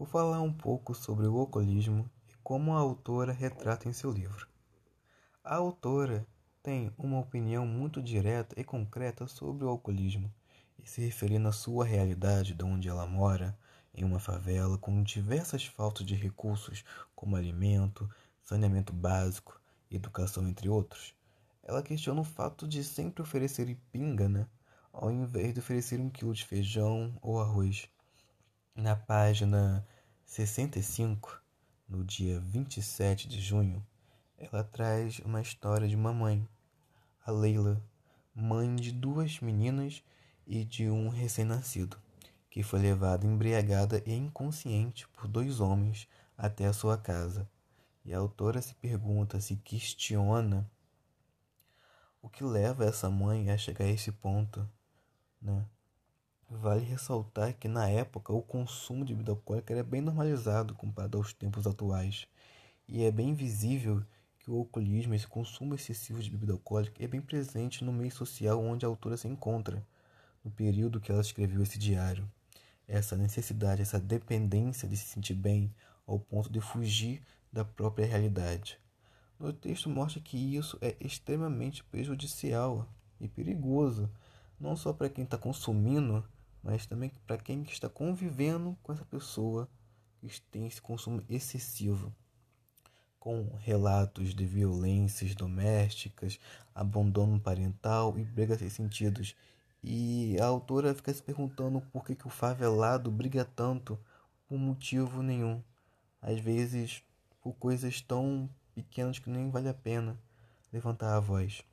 Vou falar um pouco sobre o alcoolismo e como a autora retrata em seu livro. A autora tem uma opinião muito direta e concreta sobre o alcoolismo e se referindo à sua realidade de onde ela mora, em uma favela com diversas faltas de recursos como alimento, saneamento básico, educação, entre outros. Ela questiona o fato de sempre oferecer pinga, né, ao invés de oferecer um quilo de feijão ou arroz. Na página 65, no dia 27 de junho, ela traz uma história de uma mãe, a Leila, mãe de duas meninas e de um recém-nascido, que foi levada embriagada e inconsciente por dois homens até a sua casa. E a autora se pergunta, se questiona o que leva essa mãe a chegar a esse ponto, né? Vale ressaltar que na época o consumo de bebida alcoólica era bem normalizado comparado aos tempos atuais. E é bem visível que o alcoolismo, esse consumo excessivo de bebida alcoólica, é bem presente no meio social onde a autora se encontra no período que ela escreveu esse diário. Essa necessidade, essa dependência de se sentir bem ao ponto de fugir da própria realidade. No texto mostra que isso é extremamente prejudicial e perigoso, não só para quem está consumindo, mas também para quem está convivendo com essa pessoa que tem esse consumo excessivo, com relatos de violências domésticas, abandono parental e brigas sem sentidos e a autora fica se perguntando por que, que o favelado briga tanto por motivo nenhum. Às vezes por coisas tão pequenas que nem vale a pena levantar a voz.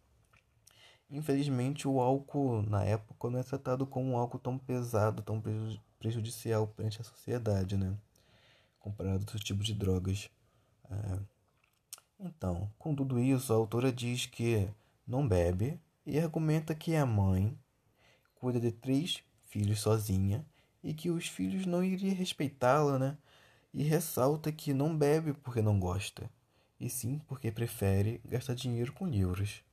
Infelizmente, o álcool na época não é tratado como um álcool tão pesado, tão prejudicial perante a sociedade, né? Comparado a outros tipos de drogas. É... Então, com tudo isso, a autora diz que não bebe e argumenta que a mãe cuida de três filhos sozinha e que os filhos não iriam respeitá-la, né? E ressalta que não bebe porque não gosta, e sim porque prefere gastar dinheiro com livros.